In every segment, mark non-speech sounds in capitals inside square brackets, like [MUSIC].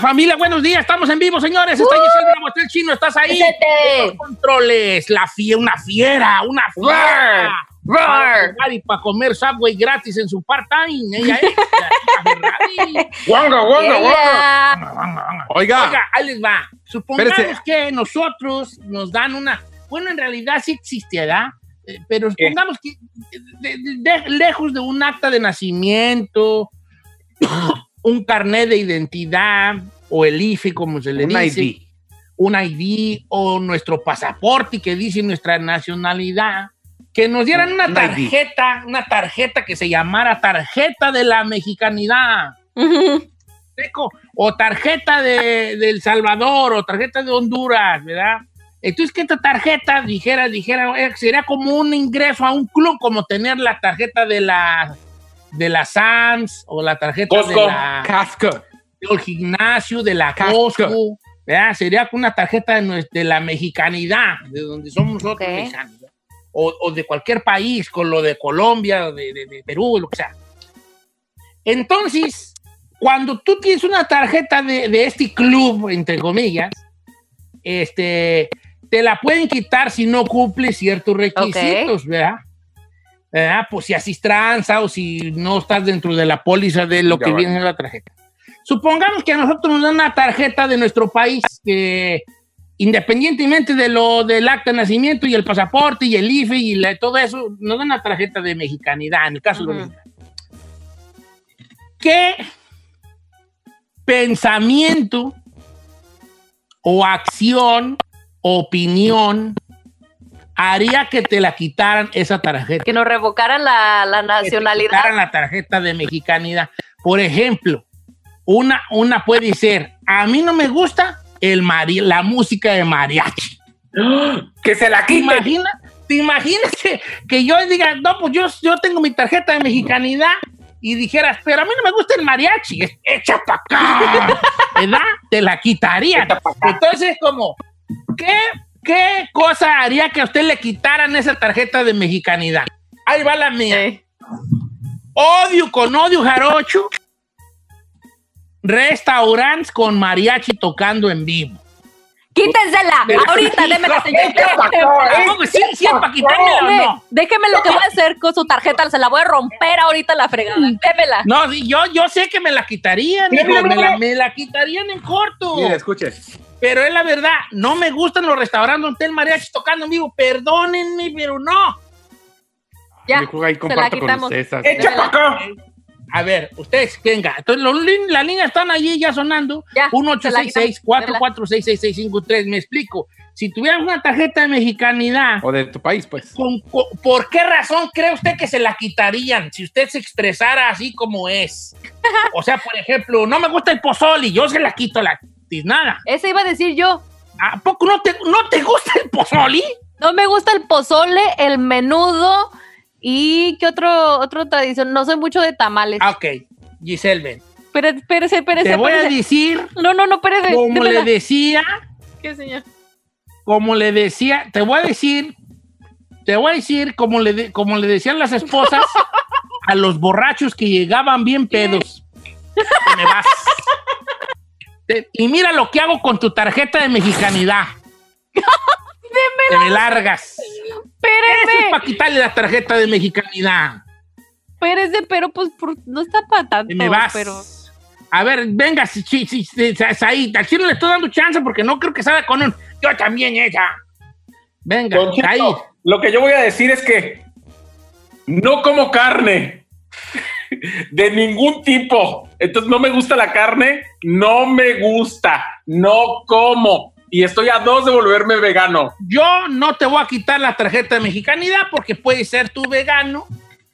Familia, buenos días. Estamos en vivo, señores. Está Giselle Bravo, está el chino, estás ahí. Los controles, la fie una fiera, una fiera. Roar. Para y para comer Subway gratis en su part-time. Ella es. guanga, [LAUGHS] guanga. Ella. Oiga, Oiga, ahí les va. Supongamos Espérese. que nosotros nos dan una. Bueno, en realidad sí existe, ¿verdad? Eh, Pero ¿Qué? supongamos que de- de- de- lejos de un acta de nacimiento, un carnet de identidad o el IFE, como se le un dice, ID. un ID o nuestro pasaporte que dice nuestra nacionalidad, que nos dieran una Un ID. tarjeta, una tarjeta que se llamara tarjeta de la mexicanidad. Seco, o tarjeta de, de El Salvador, o tarjeta de Honduras, ¿verdad? Entonces, que esta tarjeta dijera, dijera, eh, sería como un ingreso a un club, como tener la tarjeta de la de la SAMS, o la tarjeta Costco. de la Casco. del gimnasio, de la Casco. Costco, ¿verdad? Sería una tarjeta de, de la mexicanidad, de donde somos nosotros Ok. mexicanos, o, o de cualquier país, con lo de Colombia, de, de- de Perú, lo que sea. Entonces, cuando tú tienes una tarjeta de, de este club, entre comillas, este, te la pueden quitar si no cumple ciertos requisitos, ¿verdad? ¿Verdad? Pues si haces tranza o si no estás dentro de la póliza de lo Ya que vale. viene en la tarjeta. Supongamos que a nosotros nos dan una tarjeta de nuestro país que independientemente de lo del acta de nacimiento y el pasaporte y el IFE y la- todo eso, nos dan una tarjeta de mexicanidad, en el caso de los mexicanos. ¿Qué pensamiento o acción, opinión haría que te la quitaran esa tarjeta? Que nos revocaran la, la que te nacionalidad. quitaran la tarjeta de mexicanidad. Por ejemplo, una, una puede ser, a mí no me gusta el mari la música de mariachi. [GASPS] Que se la ¿Te quiten. imaginas? ¿Te imaginas que, que yo diga, no, pues yo, yo tengo mi tarjeta de mexicanidad y dijeras, pero a mí no me gusta el mariachi, echa para acá, [LAUGHS] ¿verdad? Te la acá. Entonces, como, ¿qué, ¿qué cosa haría que a usted le quitaran esa tarjeta de mexicanidad? Ahí va la mía. Odio con odio jarocho. Restaurantes con mariachi tocando en vivo. Quítensela. Ahorita, démela, señor. ¿Cómo que sí, sí, para quitármela o no? Déjeme lo que voy a hacer con su tarjeta. Se la voy a romper ahorita la fregada. Démela. No, yo, yo sé que me la quitarían, hijo, me, la, me la quitarían en corto. Mira, escuche. Pero es la verdad, no me gustan los restaurantes donde el mariachi tocando en vivo. Perdónenme, pero no. Ya. Yo ahí se la comparto con quitamos. ustedes. Echa para acá. A ver, ustedes, venga. Entonces, los las líneas están allí ya sonando. Ya, se la 1-866-446-6653. Me explico. Si tuvieran una tarjeta de mexicanidad, O de tu país, pues. ¿con- con- ¿por qué razón cree usted que se la quitarían si usted se expresara así como es? O sea, por ejemplo, no me gusta el pozole, yo se la quito la tiznada. Ese iba a decir yo. ¿A poco no te, no te gusta el pozole? No me gusta el pozole, el menudo y qué otro, otro tradición. No soy mucho de tamales. Ah, ok, Giselle, ven. Pero, espérese, espérese, Te voy a decir, No, no, no, espérese. como le decía, ¿Qué, señor? como le decía, te voy a decir, te voy a decir como le, de- como le decían las esposas [LAUGHS] a los borrachos que llegaban bien pedos. Te me vas. [LAUGHS] Te- y mira lo que hago con tu tarjeta de mexicanidad. Te me largas. Eso es para quitarle la tarjeta de mexicanidad. espérese, pero pues por- no está para tanto. Te me vas. Pero... A ver, venga, si, si, si, si- si- ahí. Al chino le estoy dando chance porque no creo que salga con un. Yo también, ella. Venga, Don ahí. lo que yo voy a decir es que no como carne de ningún tipo. Entonces no me gusta la carne, no me gusta, no como. Y estoy a dos de volverme vegano. Yo no te voy a quitar la tarjeta de mexicanidad porque puedes ser tú vegano,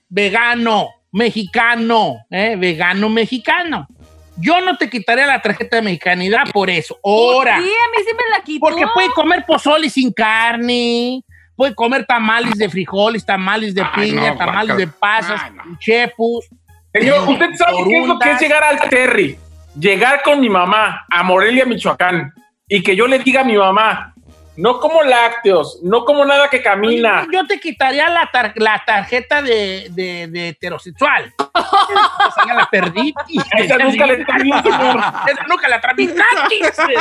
vegano, mexicano, ¿eh? vegano, mexicano. Yo no te quitaré la tarjeta de mexicanidad por eso. Ahora, Sí, a mí sí me la quitó. porque puede comer pozole sin carne, puede comer tamales de frijoles, tamales de Ay, piña, no, tamales guaca. de pasas, Ay, no. chepus. Señor, ¿usted sabe qué es lo que es llegar al Terry? Llegar con mi mamá a Morelia, Michoacán, y que yo le diga a mi mamá, no como lácteos, no como nada que camina. Yo te quitaría la, tar- la tarjeta de, de, de heterosexual. Esa ya la perdí. [LAUGHS] Esa nunca la tramité, señor. Esa nunca la tramitaste.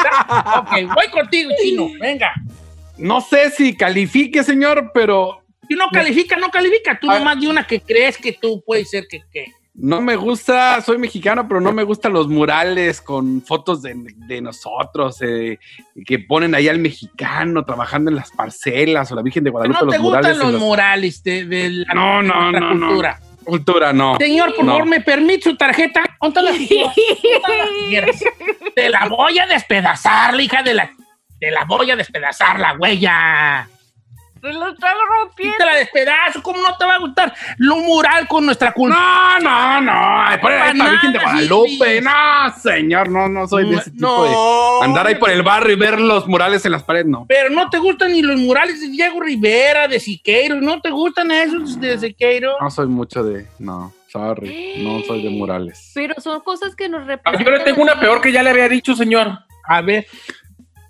Ok, voy contigo, chino. Venga. No sé si califique, señor, pero Si no califica, no califica. Tú Ah. nomás de una que crees que tú puedes ser que... que. No me gusta, soy mexicano, pero no me gustan los murales con fotos de, de nosotros, eh, que ponen ahí al mexicano trabajando en las parcelas o la Virgen de Guadalupe, no te los gustan murales. en los las- murales de, de la No, no, no, no. cultura. Cultura, no. Señor, por No. favor, ¿me permite su tarjeta? ¿Dónde la quieres? ¿Dónde la quieres? [LAUGHS] Te la voy a despedazar, la hija de la... Te la voy a despedazar, la huella. Se lo está Sí rompiendo. te la despedazo, ¿cómo no te va a gustar? Lo mural con nuestra cultura. No, no, no. Ay, por Para esta Virgen de Guadalupe. sí. No, señor, no, no soy de ese tipo de. No. Andar ahí por el barrio y ver los murales en las paredes, no. Pero no te gustan ni los murales de Diego Rivera, de Siqueiro, ¿no te gustan esos de Siqueiro? No soy mucho de. No, sorry. No soy de murales. Pero son cosas que nos Ah, representan. Yo le tengo una peor que ya le había dicho, señor. A ver,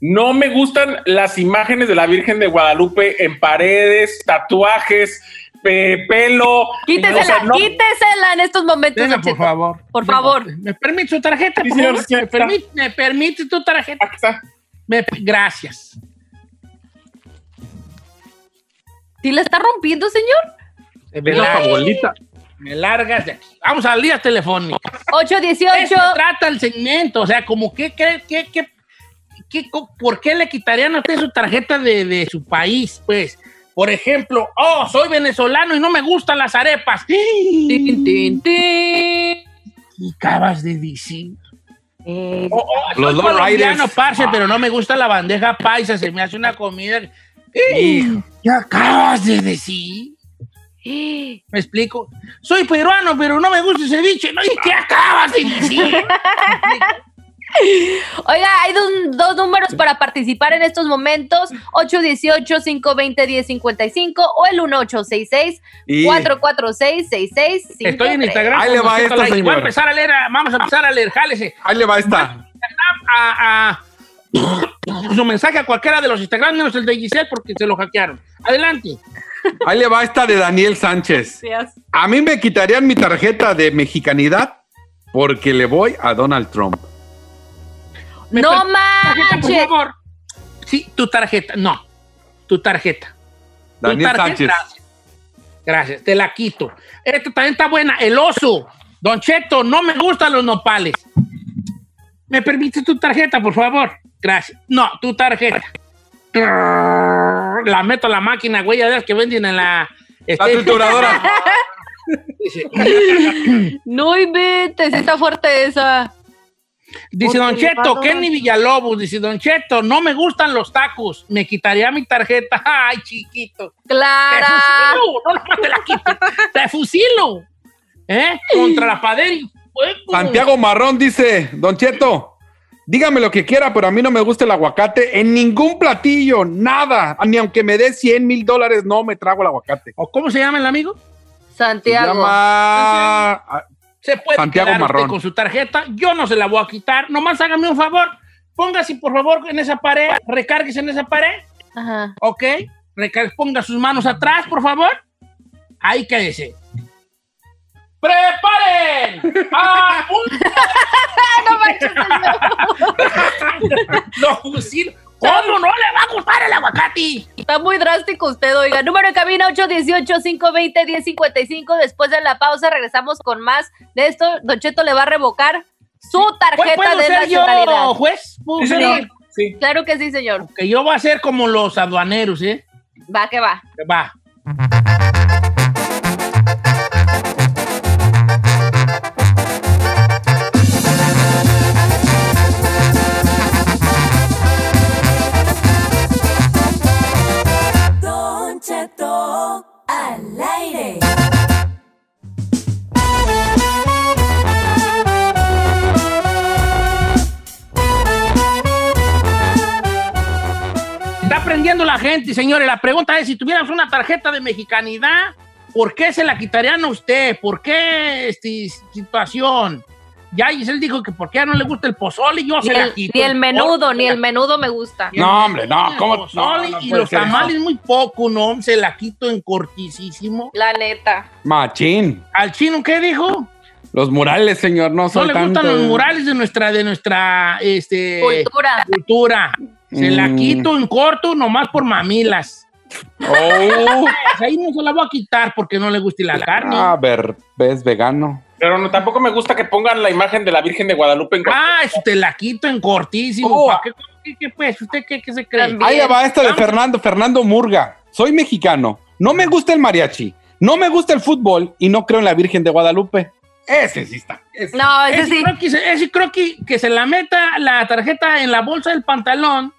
No me gustan las imágenes de la Virgen de Guadalupe en paredes, tatuajes, pe- pelo. Quítesela, O sea, no- quítesela en estos momentos. por favor. Por favor. ¿Me permite su tarjeta? Sí, por señor, favor? sí, ¿Me, permite, ¿Me permite tu tarjeta? Aquí está. Me- gracias. ¿Sí la está rompiendo, señor? Me, la largas- favorita. me largas de aquí. Vamos al día telefónico. 818. Eso trata el segmento, o sea, como que, que, que, que- ¿por qué le quitarían a usted su tarjeta de, de su país? Pues, por ejemplo, oh, soy venezolano y no me gustan las arepas. Tin, tin, tin. Y acabas de decir. Eh, Oh, oh, soy Los Low colombiano, parce, pero no me gusta la bandeja paisa, se me hace una comida. Hijo. ¿Qué acabas de decir? ¿Me explico? Soy peruano, pero no me gusta el ceviche. ¿no? ¿Y qué acabas de decir? [LAUGHS] Oiga, hay dos, dos números para participar en estos momentos: 818-520-1055 o el 1866-446-6653. Y Estoy en Instagram. Ahí le va esta, Like. Voy a señor. empezar a leer, a- vamos a empezar a leer, jálese. ahí le va esta. A, a- su mensaje a cualquiera de los Instagram, menos el de Giselle, porque se lo hackearon. Adelante. Ahí le va esta de Daniel Sánchez. A mí me quitarían mi tarjeta de mexicanidad porque le voy a Donald Trump. ¿Me ¡No tarjeta, por manches! favor? Sí, tu tarjeta. No, tu tarjeta. Tu Daniel tarjeta, Sánchez. Gracias. Te la quito. Esta también está buena. El oso. Don Cheto, no me gustan los nopales. ¿Me permite tu tarjeta, por favor? Gracias. No, tu tarjeta. La meto a la máquina, güey, de las que venden en la... La este, trituradora. [LAUGHS] No inventes, está fuerte esa. Dice Don Cheto, Kenny Villalobos, dice Don Cheto, no me gustan los tacos, me quitaría mi tarjeta. [LAUGHS] Ay, chiquito. Te Clara. fusilo, no te la quito, te fusilo. ¿Eh? Contra la fuego. Santiago Marrón dice, Don Cheto, dígame lo que quiera, pero a mí no me gusta el aguacate en ningún platillo, nada. Ni aunque me dé 100 mil dólares, no me trago el aguacate. ¿O cómo se llama el amigo? Se Santiago. llama... ah, Se puede Santiago quedar usted Marrón. con su tarjeta. Yo no se la voy a quitar. Nomás hágame un favor. Póngase, por favor, en esa pared. Recárguese en esa pared. Ajá. ¿Ok? Recar- ponga sus manos atrás, por favor. Ahí quédese. ¡Preparen! [LAUGHS] ¡A [LAUGHS] ¡No, fusil! [LAUGHS] ¿Cómo no le va a gustar el aguacate? Está muy drástico usted, oiga. Número de cabina 818-520-1055. Después de la pausa regresamos con más de esto. Don Cheto le va a revocar su tarjeta ¿Puedo de ser yo, nacionalidad. juez? ¿Puedo Sí, ser señor. yo? Sí. Claro que sí, señor. Que yo voy a ser como los aduaneros, ¿eh? Va que va. Va. La gente, señores. La pregunta es, si tuviéramos una tarjeta de mexicanidad, ¿por qué se la quitarían a usted? ¿Por qué esta situación? Ya Giselle dijo que porque a ella no le gusta el pozole y yo Ni se la el, quito. ni el menudo, ni el menudo. me gusta. No, hombre, no, El ¿cómo? pozole No, no y los ser eso. tamales muy poco, no, se la quito en cortisísimo. La neta. Machín. ¿Al chino qué dijo? Los murales, señor, no No son le tanto. gustan los murales de nuestra, de nuestra, este... Cultura. cultura. Se la Mm. quito en corto nomás por mamilas. Oh, Pues ahí no se la voy a quitar porque no le guste la carne. a ver, ves vegano. Pero no, tampoco me gusta que pongan la imagen de la Virgen de Guadalupe en Ah, eso te la quito en cortísimo. Oh. ¿Pa' qué, qué- qué, pues? ¿Usted qué, qué se cree? Ahí va esta de. Fernando, Fernando Murga. Soy mexicano. No me gusta el mariachi. No me gusta el fútbol y no creo en la Virgen de Guadalupe. Ese sí está. ese. No, ese Ese sí. creo, que se, ese creo que, que se la meta la tarjeta en la bolsa del pantalón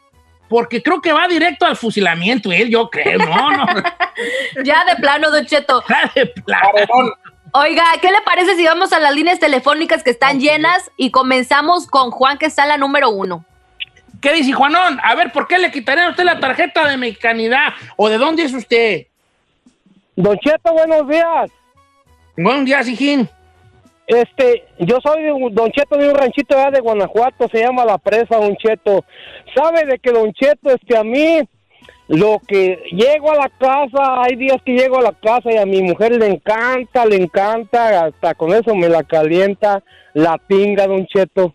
porque creo que va directo al fusilamiento él, yo creo. No, no. [LAUGHS] Ya de plano, Don Cheto. de plano. Oiga, ¿qué le parece si vamos a las líneas telefónicas que están llenas y comenzamos con Juan, que está en la número uno? ¿Qué dice Juanón? A ver, ¿por qué le quitaría a usted la tarjeta de mexicanidad? ¿O de dónde es usted? Don Cheto, buenos días. Buen día, Sijín. Este, yo soy de un- Don Cheto de un ranchito allá de Guanajuato, se llama La Presa, Don Cheto. ¿Sabe de que Don Cheto, este, a mí, lo que llego a la casa, hay días que llego a la casa y a mi mujer le encanta, le encanta, hasta con eso me la calienta la tinga, Don Cheto.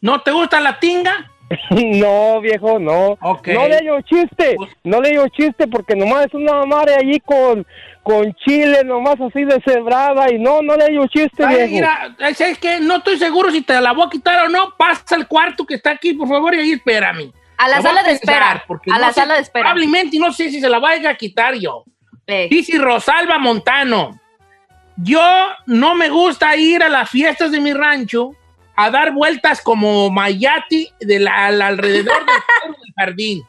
¿No te gusta la tinga? [LAUGHS] no, viejo, no. No le digo chiste, no le digo chiste porque nomás es una madre allí con, con chile, nomás así deshebrada y no, no le digo chiste, Ay, viejo. mira, ¿sabes qué? No estoy seguro si te la voy a quitar o no. Pasa al cuarto que está aquí, por favor, y ahí espérame. A la sala de espera. porque A no la sé, sala de espera. Probablemente, y no sé si se la vaya a quitar yo. Eh, Dice Rosalba Montano. Yo no me gusta ir a las fiestas de mi rancho a dar vueltas como Mayati de la- al alrededor del, [LAUGHS] del jardín.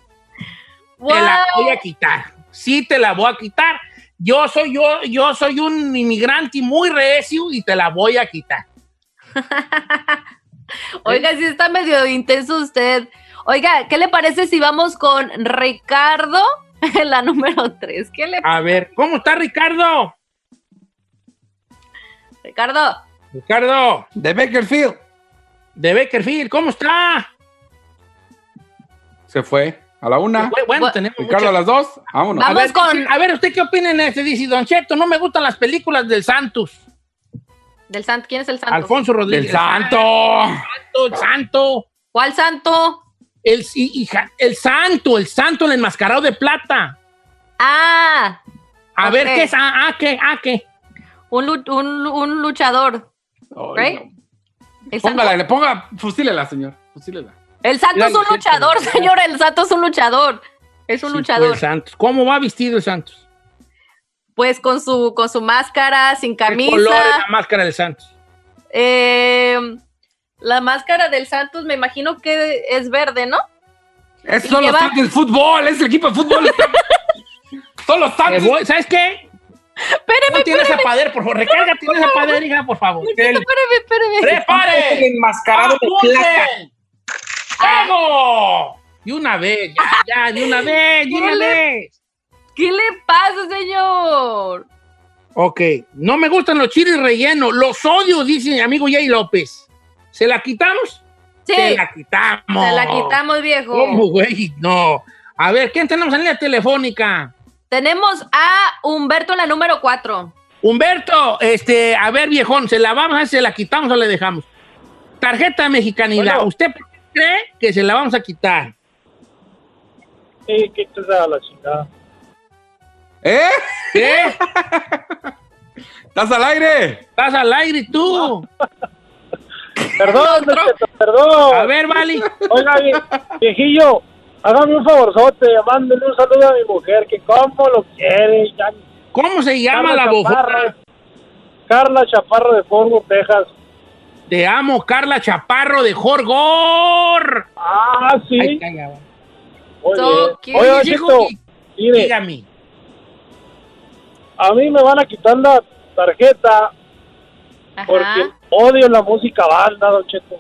Te la voy a quitar. Sí, te la voy a quitar. Yo soy yo, yo soy un inmigrante muy recio y te la voy a quitar. [LAUGHS] Oiga, sí está medio intenso usted. Oiga, ¿qué le parece si vamos con Ricardo en [LAUGHS] la número 3? ¿Qué le A ver, ¿cómo está Ricardo? Ricardo? Ricardo, De Bakerfield. De Beckerfield, ¿cómo está? Se fue a la una. Bueno, bueno, Bu- tenemos Ricardo a las dos. Vámonos. Vamos. A ver, con- a ver, ¿usted qué opina en este? Dice Don Cheto, no me gustan las películas del Santos. Del santo. ¿Quién es el santo? Alfonso Rodríguez. Del santo. Santo, el santo. ¿Cuál santo? El, hija, el santo, el santo, el enmascarado de plata. Ah, A ver, ¿qué es? Ah, ah, ¿qué? Ah, ¿qué? un, un, un luchador. Ay, ¿Right? no. El santo, Póngala, le ponga, fusílela, señor. Fusílela. el santo Mira, es un luchador, señor. El santo es un luchador. Es un Sí, luchador. pues, el Santos. ¿Cómo va vestido el Santos? Pues con su, con su máscara, sin ¿Qué color es camisa. la máscara del Santos? Eh, la máscara del Santos me imagino que es verde, ¿no? Los lleva- Santos del fútbol, es el equipo de fútbol. [LAUGHS] son los Santos. ¿Sabes qué? Espéreme, No tienes a pader, por favor. Recárgate esa pader, hija, por favor. El, espéreme, espéreme. el ¡Prepare! enmascarado de. ¡Fuego! De una vez, ya, ya, de una [LAUGHS] vez, de una ¿Qué le- vez. ¿Qué le pasa, señor? Ok, no me gustan los chiles rellenos, los odio, dice mi amigo Jay López. ¿Se la quitamos? Sí, Se la quitamos. se la quitamos, viejo. ¿Cómo, güey? No. A ver, ¿quién tenemos en línea telefónica? Tenemos a Humberto en la número 4. Humberto, este, a ver, viejón, ¿se la vamos a se la quitamos o le dejamos? Tarjeta de mexicanidad. Bueno. ¿Usted cree que se la vamos a quitar? Sí, quítese a la chingada. ¿Eh? ¿Qué? ¿Estás al aire? ¿Estás al aire tú? [LAUGHS] Perdón, perdón. A ver, Vali. Oiga, vie- viejillo, hágame un favorzote, mándele un saludo a mi mujer, que como lo quiere. Ya, ¿Cómo se llama Carla la bofona? Chaparro. Carla Chaparro de Worth, Texas. Te amo, Carla Chaparro de Jorgor. Ah, sí. Ay, calla, So Chito, que- mire, Dígame. a mí me van a quitar la tarjeta Ajá. porque odio la música banda, Don Cheto.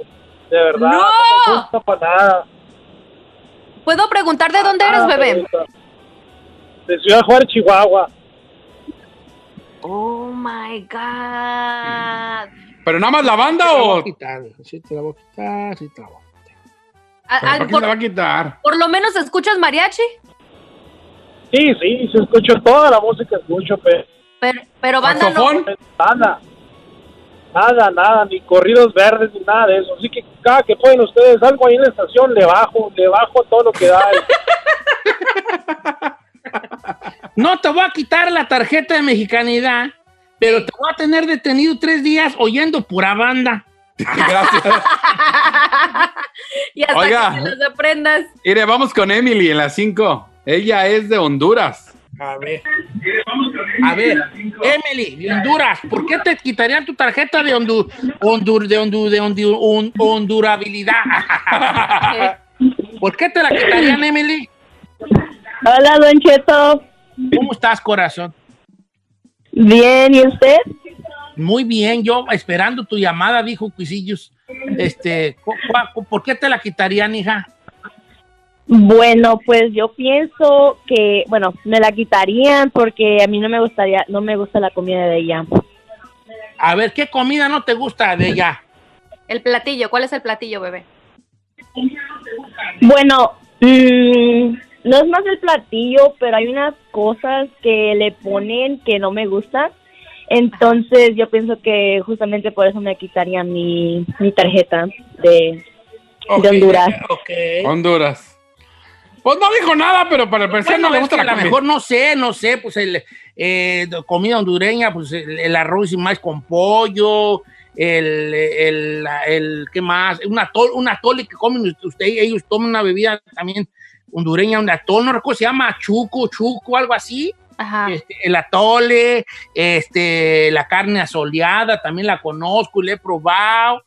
De verdad. ¡No! me gusta para nada. ¿Puedo preguntar de dónde eres, Ah, bebé? De Ciudad Juárez, Chihuahua. Oh my God. ¿Pero nada más la banda Te la voy o...? a quitar, sí te la voy a quitar, sí te la voy a quitar. Ah, ¿Pero ah, ¿Para qué por, se la va a quitar? por lo menos escuchas mariachi, Sí, sí, se escucho toda la música, escucho, pero pero, pero banda no. ¿Saxofón? Nada. Nada, ni corridos verdes, ni nada de eso. Así que cada que pueden ustedes algo ahí en la estación, le bajo, le bajo todo lo que da. [LAUGHS] No te voy a quitar la tarjeta de mexicanidad, pero te voy a tener detenido tres días oyendo pura banda. [LAUGHS] Gracias. [LAUGHS] y hasta Oiga. que te las aprendas. Mire, vamos con Emily en las 5. Ella es de Honduras. A ver. A ver, Emily, de Honduras, ¿por qué te quitarían tu tarjeta de hondu, hondur, de hondu, de hondu- hon- hondurabilidad? [LAUGHS] ¿Por qué te la quitarían, Emily? Hola, Don Cheto. ¿Cómo estás, corazón? Bien, ¿y usted? Muy bien, yo esperando tu llamada, dijo Cuisillos. Este, ¿por qué te la quitarían, hija? Bueno, pues yo pienso que, bueno, me la quitarían porque a mí no me gustaría, no me gusta la comida de ella. A ver, ¿qué comida no te gusta de ella? El platillo, ¿cuál es el platillo, bebé? Bueno, mm, no es más el platillo, pero hay unas cosas que le ponen que no me gustan. Entonces yo pienso que justamente por eso me quitarían mi, mi tarjeta de, Honduras. Ok. Honduras. Pues no dijo nada, pero para el parecer Bueno, no le gusta la a lo mejor no sé, no sé, pues el eh, comida hondureña, pues el, el arroz y más con pollo, el, el, el- ¿qué más? Un atol, un atole que comen usted, ellos toman una bebida también hondureña, un atol, no recuerdo, se llama chuco, chuco, algo así. Ajá. Este, el atole, este, la carne asoleada, también la conozco y la he probado.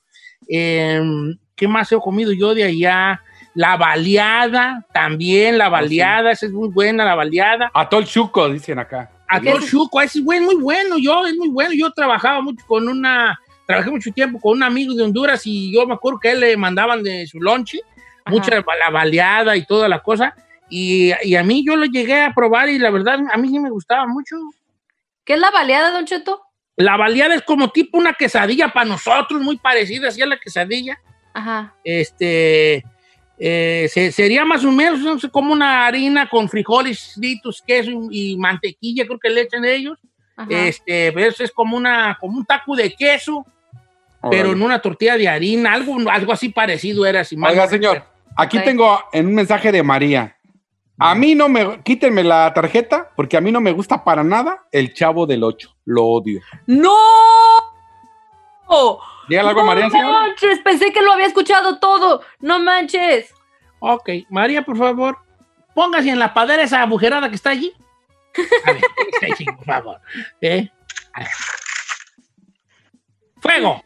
Em, ¿Qué más he comido yo de allá? La baleada, también la baleada, esa es muy buena, la baleada. Atol Chuco, dicen acá. Atol chuco, ese es buen, muy bueno, yo, es muy bueno. Yo trabajaba mucho con una, trabajé mucho tiempo con un amigo de Honduras y yo me acuerdo que a él le mandaban de su lonche, mucha la baleada y toda la cosa. Y, y a mí yo lo llegué a probar y la verdad a mí sí me gustaba mucho. ¿Qué es la baleada, Don Cheto? La baleada es como tipo una quesadilla para nosotros, muy parecida así a la quesadilla. Ajá. Este eh, se- sería más o menos no sé, como una harina con frijoles fritos, queso y, y mantequilla, creo que le echan ellos. Ajá. Este, pero eso es como una, como un taco de queso, pero en una tortilla de harina, algo, algo así parecido era mal Oiga, señor, aquí tengo en un mensaje de María. A mí no me, quítenme la tarjeta porque a mí no me gusta para nada el chavo del 8. Lo odio. ¡No! Dígale algo, no María, señor. manches, pensé que lo había escuchado todo. No manches. Ok, María, por favor, póngase en la padera esa agujerada que está allí. A ver, [LAUGHS] está allí, por favor. ¿Eh? A ver. ¡Fuego!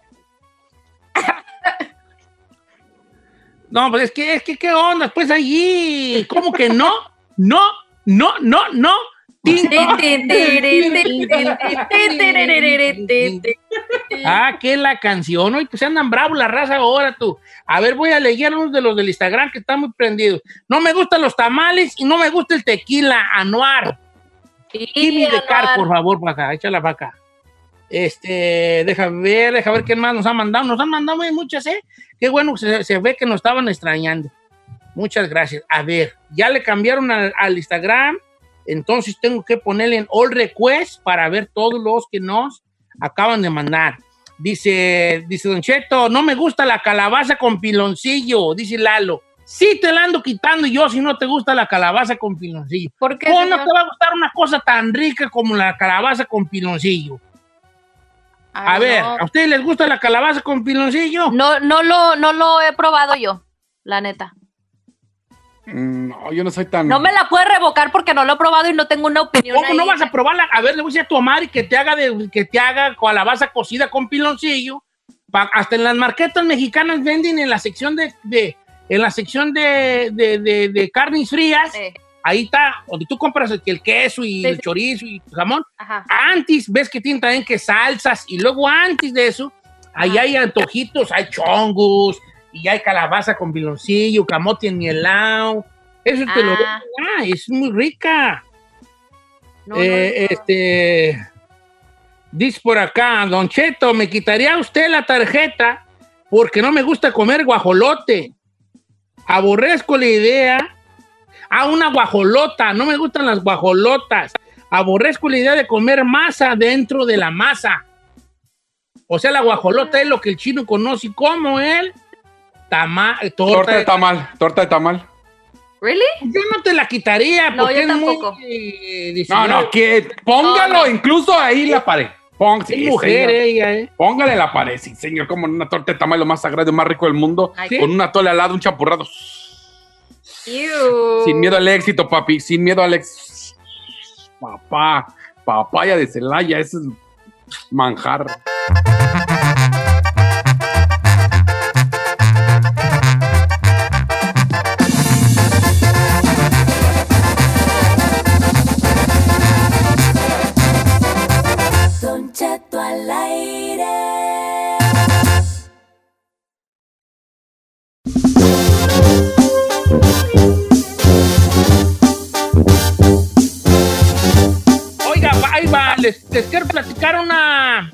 No, pues es que, es que, ¿qué onda? Pues allí, ¿cómo que no? No, no, no, no. Ah, que la canción. Hoy pues andan bravos la raza ahora tú. A ver, voy a leer unos de los del Instagram que están muy prendidos. No me gustan los tamales y no me gusta el tequila anuar. Kimi de Car, por favor, para acá, échala para acá. Este, déjame ver, déjame ver quién más nos ha mandado. Nos han mandado muy muchas, ¿eh? Qué bueno que se, se ve que nos estaban extrañando. Muchas gracias. A ver, ya le cambiaron al, al Instagram, entonces tengo que ponerle en all request para ver todos los que nos acaban de mandar. Dice, dice Don Cheto, no me gusta la calabaza con piloncillo, dice Lalo. Sí te la ando quitando yo si no te gusta la calabaza con piloncillo. ¿Por qué, ¿Cómo no te va a gustar una cosa tan rica como la calabaza con piloncillo? A Ay, ver, no. ¿a ustedes les gusta la calabaza con piloncillo? No, no lo, no lo he probado yo, la neta. No, yo no soy tan. No me la puede revocar porque no lo he probado y no tengo una opinión. ¿Cómo ahí. no vas a probarla? A ver, le voy a decir a tu madre que te haga de, que te haga calabaza cocida con piloncillo. Pa- hasta en las marquetas mexicanas venden en la sección de, de- en la sección de, de, de- de carnes frías. Eh, Ahí está, donde tú compras el, el queso y Sí, el sí. chorizo y el jamón. ajá. Antes, ves que tienen también que salsas y luego antes de eso, ahí Ajá. hay antojitos, hay chongos y hay calabaza con piloncillo, camote en mielao. Eso te lo Ah. ah, es muy rica. No, Eh, no. Este. Dice por acá, Don Cheto, ¿me quitaría usted la tarjeta porque no me gusta comer guajolote? Aborrezco la idea. Ah, una guajolota, no me gustan las guajolotas. Aborrezco la idea de comer masa dentro de la masa. O sea, la guajolota es lo que el chino conoce como el tama, torta, Torta de tamal, torta de tamal. ¿Really? Yo no te la quitaría No, porque yo es muy, tampoco. eh, No, no, que póngalo No, no. incluso ahí la pared. Pong, sí, mujer señor. ella, ¿eh? Póngale la pared, sí, señor, como una torta de tamal lo más sagrado y más rico del mundo. Con una tole al lado, un champurrado. Ew. Sin miedo al éxito, papi. Sin miedo al éxito. Papá, papaya de Celaya, ese es manjar. Les, les quiero platicar una,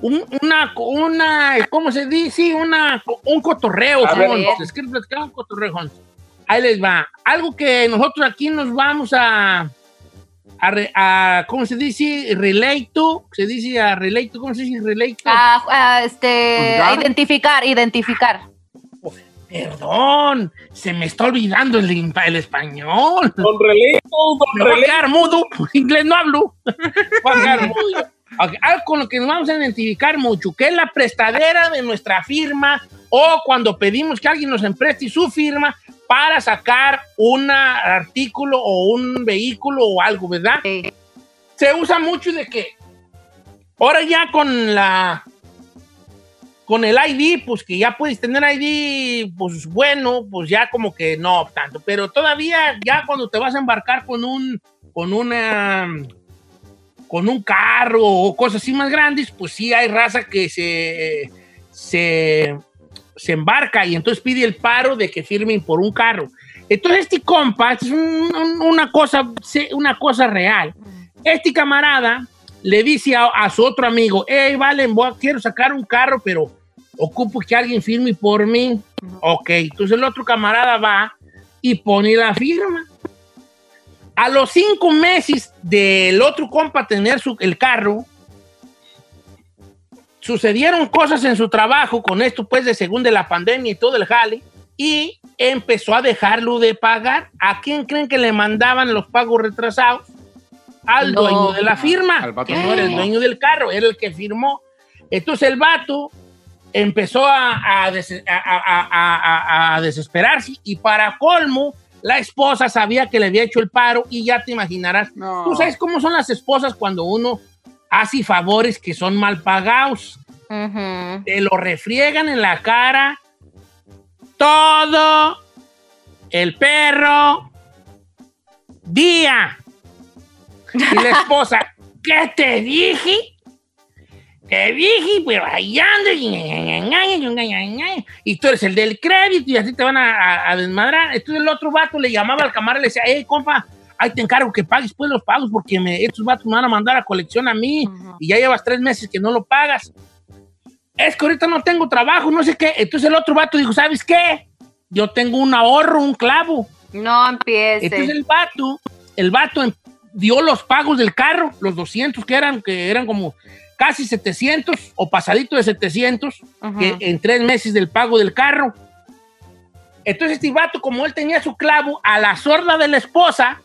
un- una, una, ¿cómo se dice? Sí, una, un cotorreo, A ver. Jones. Les quiero platicar un cotorreo, Jones. Ahí les va. Algo que nosotros aquí nos vamos a, a, re- a- ¿cómo se dice? Relate to, se dice a relate to, ¿cómo se dice relate to? Ah, este, Juzgar. identificar, identificar. Perdón, se me está olvidando el, español. Don Me Don quedar mudo, [LAUGHS] porque inglés no hablo. [LAUGHS] Voy a quedar mudo. Ok, Algo con lo que nos vamos a identificar mucho, que es la prestadera de nuestra firma o cuando pedimos que alguien nos empreste su firma para sacar un artículo o un vehículo o algo, ¿verdad? Sí. se usa mucho de que ahora ya con la con el ID, pues que ya puedes tener ID, pues bueno, pues ya como que no tanto, pero todavía ya cuando te vas a embarcar con un con una con un carro o cosas así más grandes, pues sí hay raza que se se se embarca y entonces pide el paro de que firmen por un carro. Entonces este compa es un- un- una cosa una cosa real este camarada le dice a, a su otro amigo, hey, vale, voy a- quiero sacar un carro, pero ocupo que alguien firme por mí. Ok, entonces el otro camarada va y pone la firma. A los cinco meses del otro compa tener su, el carro, sucedieron cosas en su trabajo con esto, pues, de según de la pandemia y todo el jale, y empezó a dejarlo de pagar. ¿A quién creen que le mandaban los pagos retrasados? Al No. dueño de la firma, Al vato no era el dueño del carro, era el que firmó. Entonces el vato empezó a, a des- a- a- a- a- a desesperarse y para colmo, la esposa sabía que le había hecho el paro y ya te imaginarás. No. Tú sabes cómo son las esposas cuando uno hace favores que son mal pagados Ujú. te lo refriegan en la cara todo el perro día. Y la esposa, ¿qué te dije? Te dije, pero ahí ando. Y tú eres el del crédito y así te van a, a- a desmadrar. Entonces el otro vato le llamaba al camarada y le decía, hey, compa, ahí te encargo que pagues pues los pagos porque me, estos vatos me van a mandar a colección a mí Ujú. y ya llevas tres meses que no lo pagas. Es que ahorita no tengo trabajo, no sé qué. Entonces el otro vato dijo, ¿sabes qué? Yo tengo un ahorro, un clavo. No empiece. Entonces el vato, el vato dio los pagos del carro, los 200 que eran, que eran como casi 700 o pasadito de 700, Ujú. que en tres meses del pago del carro. Entonces este vato, como él tenía su clavo, a la sorda de la esposa,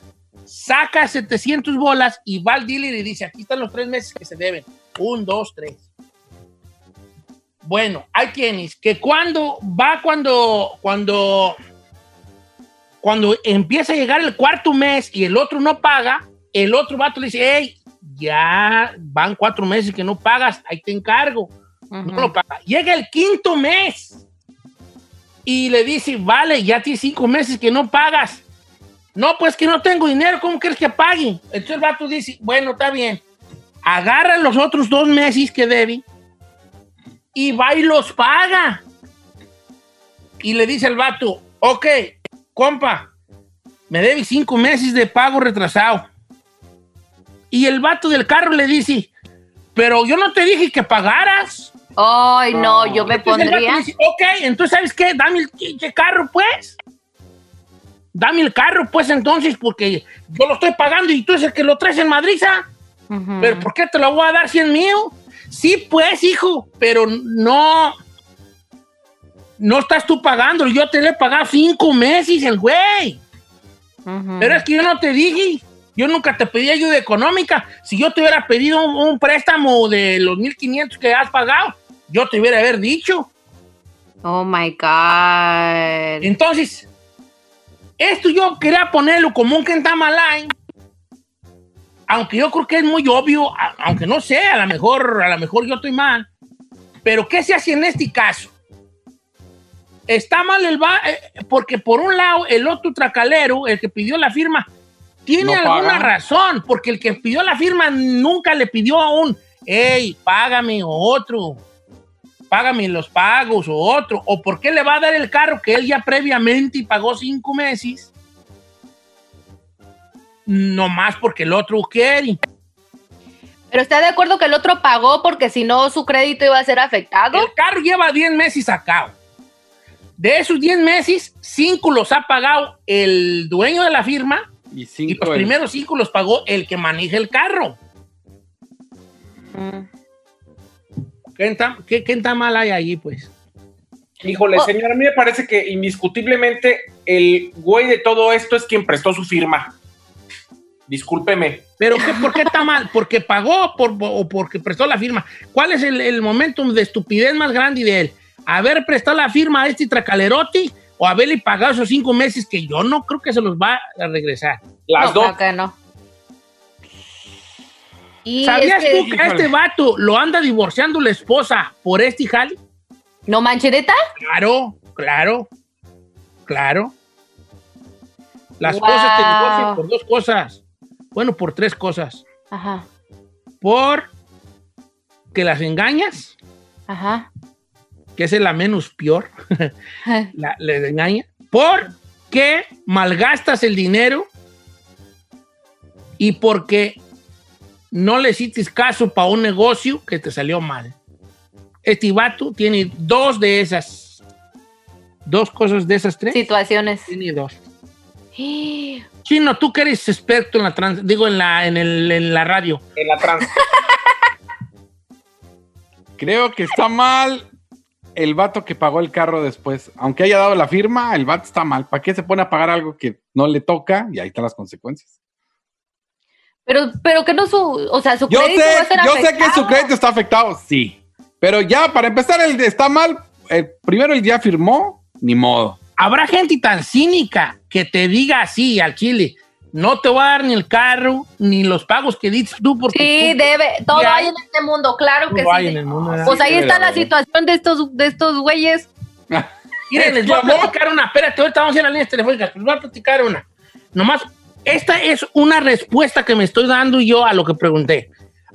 saca 700 bolas y va al dealer y dice, aquí están los tres meses que se deben. Un, dos, tres. Bueno, hay quienes que cuando va cuando, cuando, cuando empieza a llegar el cuarto mes y el otro no paga, el otro vato le dice, hey, ya van cuatro meses que no pagas, ahí te encargo. No lo paga. Llega el quinto mes y le dice, vale, ya tienes cinco meses que no pagas. No, pues que no tengo dinero, ¿cómo quieres que pague? Entonces el vato dice, bueno, está bien. Agarra los otros dos meses que debe y va y los paga. Y le dice al vato, ok, compa, me debe cinco meses de pago retrasado. Y el vato del carro le dice, pero yo no te dije que pagaras. Ay, no, yo me Entonces el vato pondría. le dice, ok, entonces, ¿sabes qué? Dame el pinche carro, pues. Dame el carro, pues, entonces, porque yo lo estoy pagando y tú es el que lo traes en Madriza. Ujú. ¿Pero por qué te lo voy a dar si es mío? Sí, pues, hijo, pero no. No estás tú pagando. Yo te lo he pagado cinco meses, el güey. Ujú. Pero es que yo no te dije. Yo nunca te pedí ayuda económica. Si yo te hubiera pedido un, un préstamo de los 1.500 que has pagado, yo te hubiera haber dicho. Oh my God. Entonces, esto yo quería ponerlo como un Kentamalay, aunque yo creo que es muy obvio, aunque no sé, a lo mejor, a lo mejor yo estoy mal. Pero ¿qué se hace en este caso? Está mal el va, eh, porque por un lado el otro tracalero, el que pidió la firma, tiene No alguna paga. razón, porque el que pidió la firma nunca le pidió a un, hey, págame o otro, págame los pagos o otro, o por qué le va a dar el carro que él ya previamente pagó cinco meses, nomás porque el otro quiere. Pero está de acuerdo que el otro pagó porque si no su crédito iba a ser afectado. El carro lleva 10 meses sacado. De esos 10 meses, 5 los ha pagado el dueño de la firma Y y cinco. los el- primeros 5 los pagó el que maneja el carro. Mm. ¿Qué tan, qué, qué tan mal hay allí, pues? Híjole, Oh. señor, a mí me parece que indiscutiblemente el güey de todo esto es quien prestó su firma. Discúlpeme. ¿Pero qué, por qué está mal? ¿Porque pagó por- o porque prestó la firma? ¿Cuál es el, el momentum de estupidez más grande de él? ¿Haber prestado la firma a este tracalerote o haberle pagado esos cinco meses que yo no creo que se los va a regresar? Las no, dos. que no. Y ¿Sabías es que- tú que a este vato lo anda divorciando la esposa por este jale? ¿No manchereta? Claro, claro, claro. La esposa te Wow. divorcia por dos cosas. Bueno, por tres cosas. Ajá, Por que las engañas, ajá. Que esa es [LAUGHS] la menos peor. la, le engaña. Porque malgastas el dinero y porque no le hiciste caso para un negocio que te salió mal. Este vato tiene dos de esas. Dos cosas de esas tres. Situaciones. Tiene dos. [GASPS] Chino, tú que eres experto en la trans, digo en la, en, el- en la radio. En la trans. [LAUGHS] Creo que está mal el vato que pagó el carro después. Aunque haya dado la firma, el vato está mal. ¿Para qué se pone a pagar algo que no le toca? Y ahí están las consecuencias. Pero, pero que no su, o sea, su Yo crédito va a sé, ser yo sé que su crédito está afectado, sí. Pero ya, para empezar, el de está mal. eh, primero el ya firmó, ni modo. Habrá gente tan cínica que te diga así al chile. No te voy a dar ni el carro, ni los pagos que dices tú, porque Sí, tú- debe, todo hay en este mundo, claro que sí. en el mundo. Pues ahí debe está la situación de estos, de estos güeyes. [LAUGHS] Miren, les voy a platicar una. Espérate, ahorita vamos a ir a las líneas telefónicas. Les voy a platicar una. Nomás, esta es una respuesta que me estoy dando yo a lo que pregunté.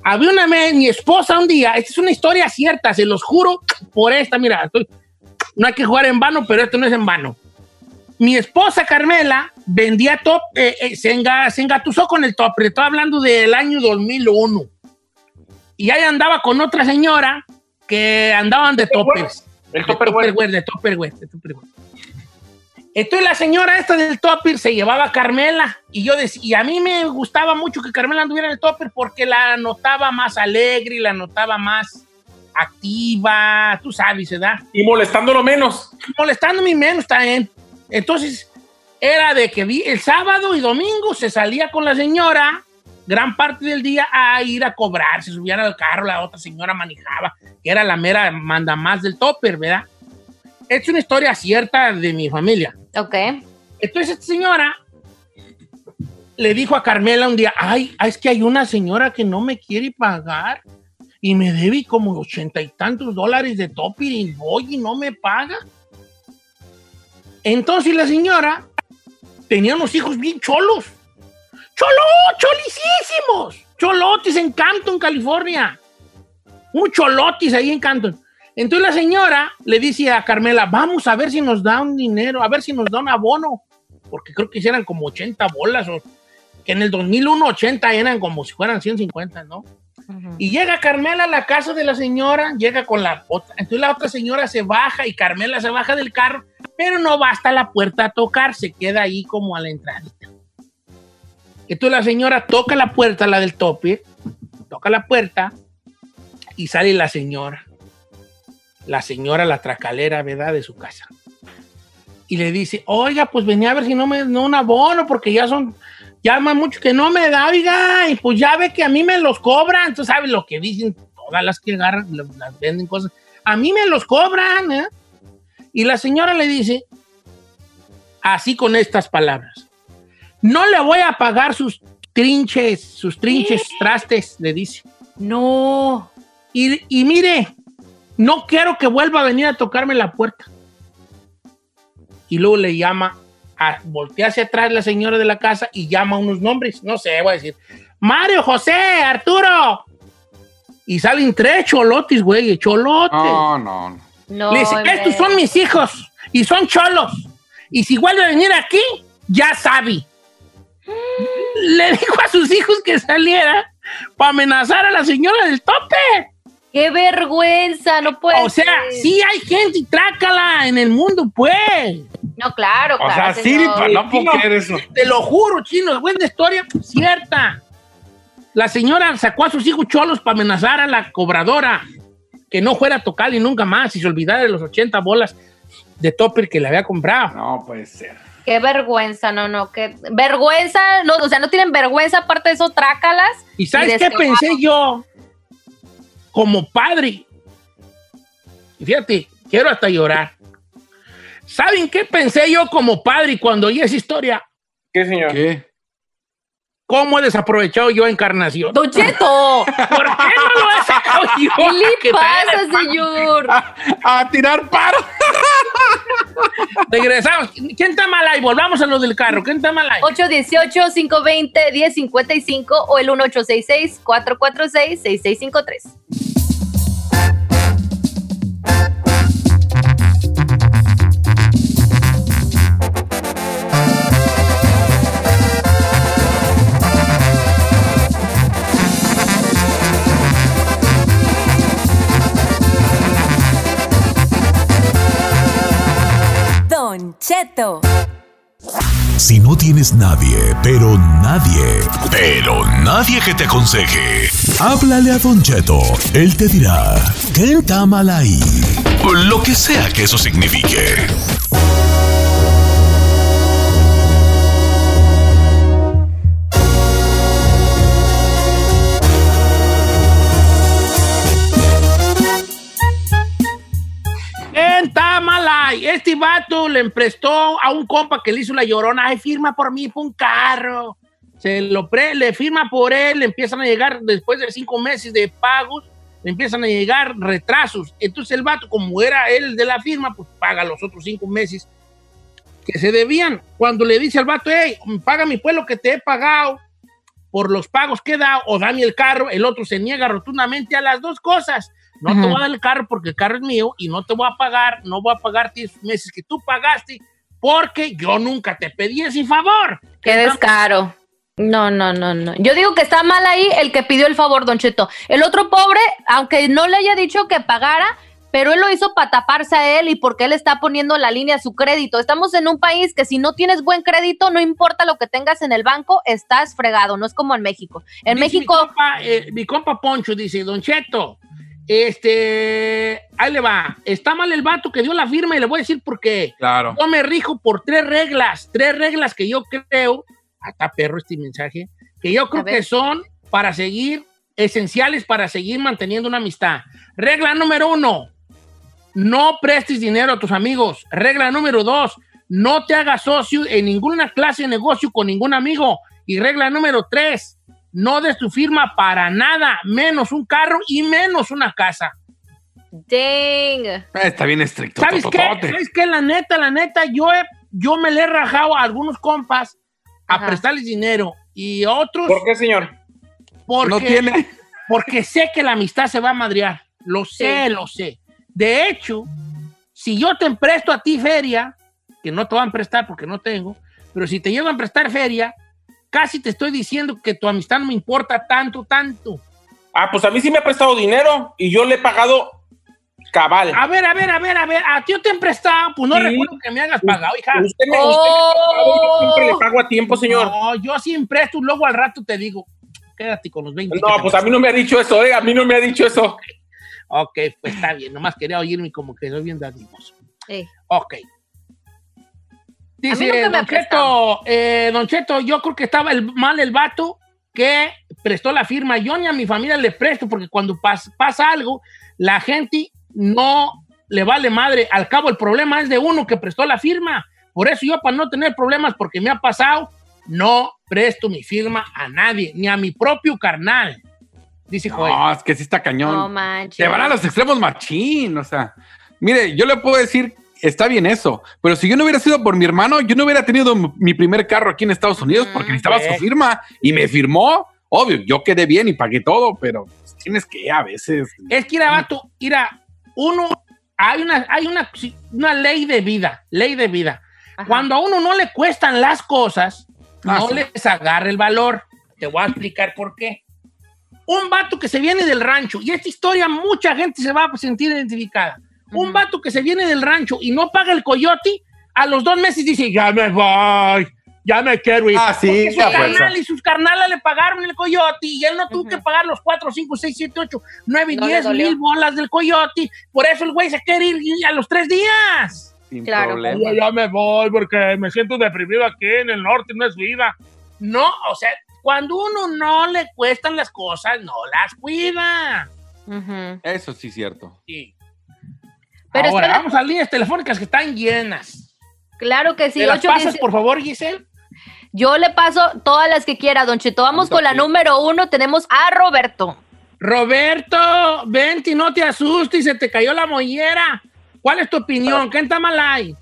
Había una vez, mi esposa un día, esta es una historia cierta, se los juro por esta, mira, estoy- no hay que jugar en vano, pero esto no es en vano. Mi esposa Carmela vendía top, eh, eh, se, enga- se engatusó con el topper, estoy hablando del año 2001. Y ahí andaba con otra señora que andaban de toppers. El. Tupperware, de Tupperware, de Tupperware. Entonces la señora esta del topper se llevaba a Carmela y yo decía, y a mí me gustaba mucho que Carmela anduviera en el topper porque la notaba más alegre y la notaba más activa, tú sabes, ¿verdad? Y molestándolo menos. Molestándome menos también. Entonces era de que vi el sábado y domingo se salía con la señora gran parte del día a ir a cobrar, se subían al carro, la otra señora manejaba, que era la mera manda más del topper, ¿verdad? Es una historia cierta de mi familia. Ok. Entonces esta señora le dijo a Carmela un día, ay, es que hay una señora que no me quiere pagar y me debe como ochenta y tantos dólares de topper y voy y no me paga. Entonces la señora tenía unos hijos bien cholos. ¡Cholo! ¡Cholicísimos! Cholotes en Canton, California. Un cholotis ahí en Canton. Entonces la señora le dice a Carmela, vamos a ver si nos da un dinero, a ver si nos da un abono, porque creo que eran como 80 bolas, o que en el 2001 80 eran como si fueran 150, ¿no? Y llega Carmela a la casa de la señora, llega con la otra. Entonces la otra señora se baja y Carmela se baja del carro, pero no va hasta la puerta a tocar, se queda ahí como a la entrada. Entonces la señora toca la puerta, la del tope, toca la puerta y sale la señora. La señora, la tracalera, ¿verdad? De su casa. Y le dice, oiga, pues venía a ver si no me no un abono, porque ya son, llaman mucho que no me da, oiga, y pues ya ve que a mí me los cobran. Entonces, ¿sabes lo que dicen? Todas las que agarran, la- las venden cosas. A mí me los cobran, ¿eh? Y la señora le dice, así con estas palabras, no le voy a pagar sus trinches, sus trinches trastes, le dice. No. Y, y mire, no quiero que vuelva a venir a tocarme la puerta. Y luego le llama, a, voltea hacia atrás la señora de la casa y llama unos nombres. No sé, voy a decir, Mario, José, Arturo. Y salen tres cholotes, güey, cholotes. No, no, no. No. Le dice, hombre. estos son mis hijos y son cholos. Y si vuelve a venir aquí, ya sabe. Le dijo a sus hijos que saliera para amenazar a la señora del tope. ¡Qué vergüenza! No puede O sea, ser. sí hay gente y trácala en el mundo, pues. No, claro, O claro. sea, Siri, señor. pa- no puedo no. creer eso. Te lo juro, chino, buena historia, cierta. La señora sacó a sus hijos cholos para amenazar a la cobradora que no fuera a tocarle nunca más y se olvidara de los 80 bolas de topper que le había comprado. No puede ser. Qué vergüenza, no, no, qué vergüenza, no, o sea, no tienen vergüenza, aparte de eso, trácalas. ¿Y sabes Y qué descarado. pensé yo? Como padre. Y fíjate, quiero hasta llorar. ¿Saben qué pensé yo como padre cuando oí esa historia? ¿Qué, señor? ¿Qué? ¿Cómo he desaprovechado yo a Encarnación? ¡Don Cheto! ¿Por qué no lo he sacado yo? ¿Qué le Que pasa, señor? A tirar paro. [LAUGHS] Regresamos. ¿Quién está mal ahí? Volvamos a lo del carro. ¿Quién está mal ahí? 818-520-1055 o el 1866-446-6653. Si no tienes nadie, pero nadie, pero nadie que te aconseje, háblale a Don Cheto. Él te dirá, ¿qué está mal ahí? Lo que sea que eso signifique. Este vato le emprestó a un compa que le hizo la llorona, ay, firma por mí, por un carro. Se lo pre, le firma por él, le empiezan a llegar, después de cinco meses de pagos, le empiezan a llegar retrasos. Entonces el vato, como era él de la firma, pues paga los otros cinco meses que se debían. Cuando le dice al vato, hey, paga mi pueblo que te he pagado por los pagos que he dado, o dame el carro, el otro se niega rotundamente a las dos cosas. No te voy a dar el carro porque el carro es mío y no te voy a pagar, no voy a pagarte esos meses que tú pagaste porque yo nunca te pedí ese favor. Qué descaro. No, no, no, no. Yo digo que está mal ahí el que pidió el favor, Don Cheto. El otro pobre, aunque no le haya dicho que pagara, pero él lo hizo para taparse a él y porque él está poniendo la línea a su crédito. Estamos en un país que si no tienes buen crédito, no importa lo que tengas en el banco, estás fregado. No es como en México. En Dice México, Mi compa, eh, mi compa Poncho dice, Don Cheto, este, ahí le va. Está mal el vato que dio la firma y le voy a decir por qué. Claro. Yo me rijo por tres reglas, tres reglas que yo creo, hasta perro este mensaje, que yo creo que son para seguir, esenciales para seguir manteniendo una amistad. Regla número uno, no prestes dinero a tus amigos. Regla número dos, no te hagas socio en ninguna clase de negocio con ningún amigo. Y regla número tres, no des tu firma para nada, menos un carro y menos una casa. dang. Está bien estricto. ¿Sabes qué? ¿Sabes qué? La neta, la neta, yo, he- yo me le he rajado a algunos compas a Ajá. prestarles dinero y otros ¿Por qué, señor? porque, No tiene. porque sé que la amistad se va a madrear. Lo sé, Sí. lo sé. De hecho, si yo te presto a ti feria, que no te van a prestar porque no tengo, pero si te llevan a prestar feria, casi te estoy diciendo que tu amistad no me importa tanto, tanto. Ah, pues a mí sí me ha prestado dinero y yo le he pagado cabal. A ver, a ver, a ver, a ver. A ti yo te he prestado, pues no Sí. recuerdo que me hayas pagado, hija. Usted me, usted me Oh. ha pagado, yo siempre le pago a tiempo, señor. No, yo siempre presto, luego al rato te digo, quédate con los 20. que No, pues a mí no me ha dicho eso, eh, a mí no me ha dicho eso. Ok, pues está bien, nomás quería oírme como que soy bien dadivoso. Eh, Ok. Dice nunca me Don Cheto, eh, Don Cheto, yo creo que estaba el, mal el vato que prestó la firma. Yo ni a mi familia le presto porque cuando pas- pasa algo, la gente no le vale madre. Al cabo, el problema es de uno que prestó la firma. Por eso yo, para no tener problemas, porque me ha pasado, no presto mi firma a nadie, ni a mi propio carnal. Dice Joel. No, es que sí está cañón. no manches. Te van a los extremos machín, o sea. Mire, yo le puedo decir, está bien eso, pero si yo no hubiera sido por mi hermano, yo no hubiera tenido mi primer carro aquí en Estados Unidos porque necesitaba pues. su firma y me firmó. Obvio, yo quedé bien y pagué todo, pero pues, tienes que a veces. Es que, ir a vato, mira, uno, hay una, hay una, una ley de vida, ley de vida. Ajá. Cuando a uno no le cuestan las cosas, Ah, no sí. les agarra el valor. Te voy a explicar por qué. Un vato que se viene del rancho, y esta historia mucha gente se va a sentir identificada. Un Ujú. vato que se viene del rancho y no paga el coyote, a los dos meses dice, ya me voy, ya me quiero ir. Ah, sí, su carnal y sus carnalas le pagaron el coyote y él no tuvo Ujú. que pagar los 4, 5, 6, 7, 8, 9, No le 10 dolió. mil bolas del coyote. Por eso el güey se quiere ir a los tres días. Sin Claro. problema. Ya, ya me voy porque me siento deprimido aquí en el norte, no es vida. No, o sea, cuando uno no le cuestan las cosas, no las cuida. Ujú. Eso sí es cierto. Sí. Pero Ahora, espera- vamos a líneas telefónicas que están llenas. Claro que sí. ¿Te las pasas, por favor, Giselle? Yo le paso todas las que quiera, Don Cheto. Vamos con la número uno. Tenemos a Roberto. Roberto, vente, no te asustes, se te cayó la mollera. ¿Cuál es tu opinión? ¿Qué está mal ahí?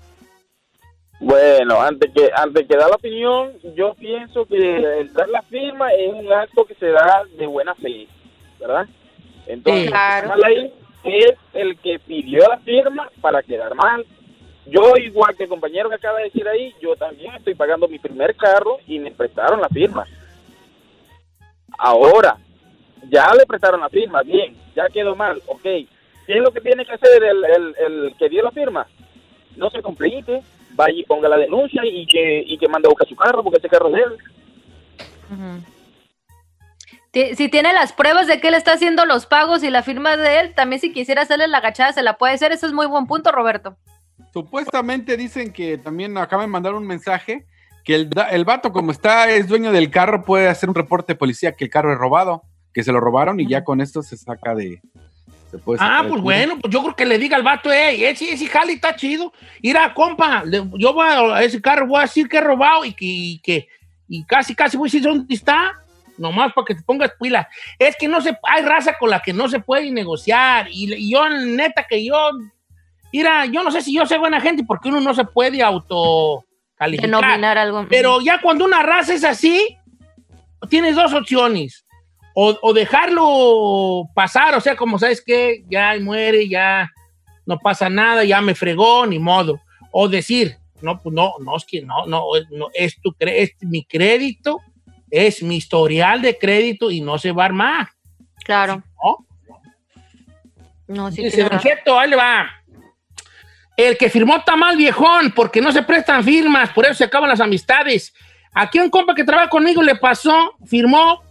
Bueno, antes que antes que dar la opinión, yo pienso que el dar la firma es un acto que se da de buena fe, ¿verdad? Entonces, Sí. Claro. mal ahí es el que pidió la firma para quedar mal. Yo, igual que el compañero que acaba de decir ahí, yo también estoy pagando mi primer carro y me prestaron la firma. Ahora, ya le prestaron la firma, bien, ya quedó mal, ok. ¿Qué es lo que tiene que hacer el, el, que dio la firma? No se complique, vaya y ponga la denuncia y que, y que mande a buscar su carro, porque ese carro es él. Si tiene las pruebas de que él está haciendo los pagos y la firma de él, también si quisiera hacerle la agachada se la puede hacer. Ese es muy buen punto, Roberto. Supuestamente dicen que también acaban de mandar un mensaje que el, el vato, como está, es dueño del carro, puede hacer un reporte de policía que el carro es robado, que se lo robaron y ya con esto se saca de. se puede sacar Ah, pues bueno, pues yo creo que le diga al vato, ey, ese, ese jali está chido. Mira, compa, le- yo voy a, a ese carro, voy a decir que he robado y que, y que y casi, casi voy a decir dónde está. Nomás para que te pongas pila. Es que no se, hay raza con la que no se puede negociar. Y, y yo, neta, que yo, mira, yo no sé si yo soy buena gente porque uno no se puede auto calificar. Algo. Pero ya cuando una raza es así, tienes dos opciones. O, o dejarlo pasar, o sea, como sabes que ya muere, ya no pasa nada, ya me fregó, ni modo. O decir, no, pues no, no, es que no, no, es- no, es, tu, es mi crédito, es mi historial de crédito y no se va a armar. Claro. ¿no? No, sí Dice, Don. Cheto, ahí le va. El que firmó está mal, viejón, porque no se prestan firmas, por eso se acaban las amistades. Aquí un compa que trabaja conmigo le pasó, firmó,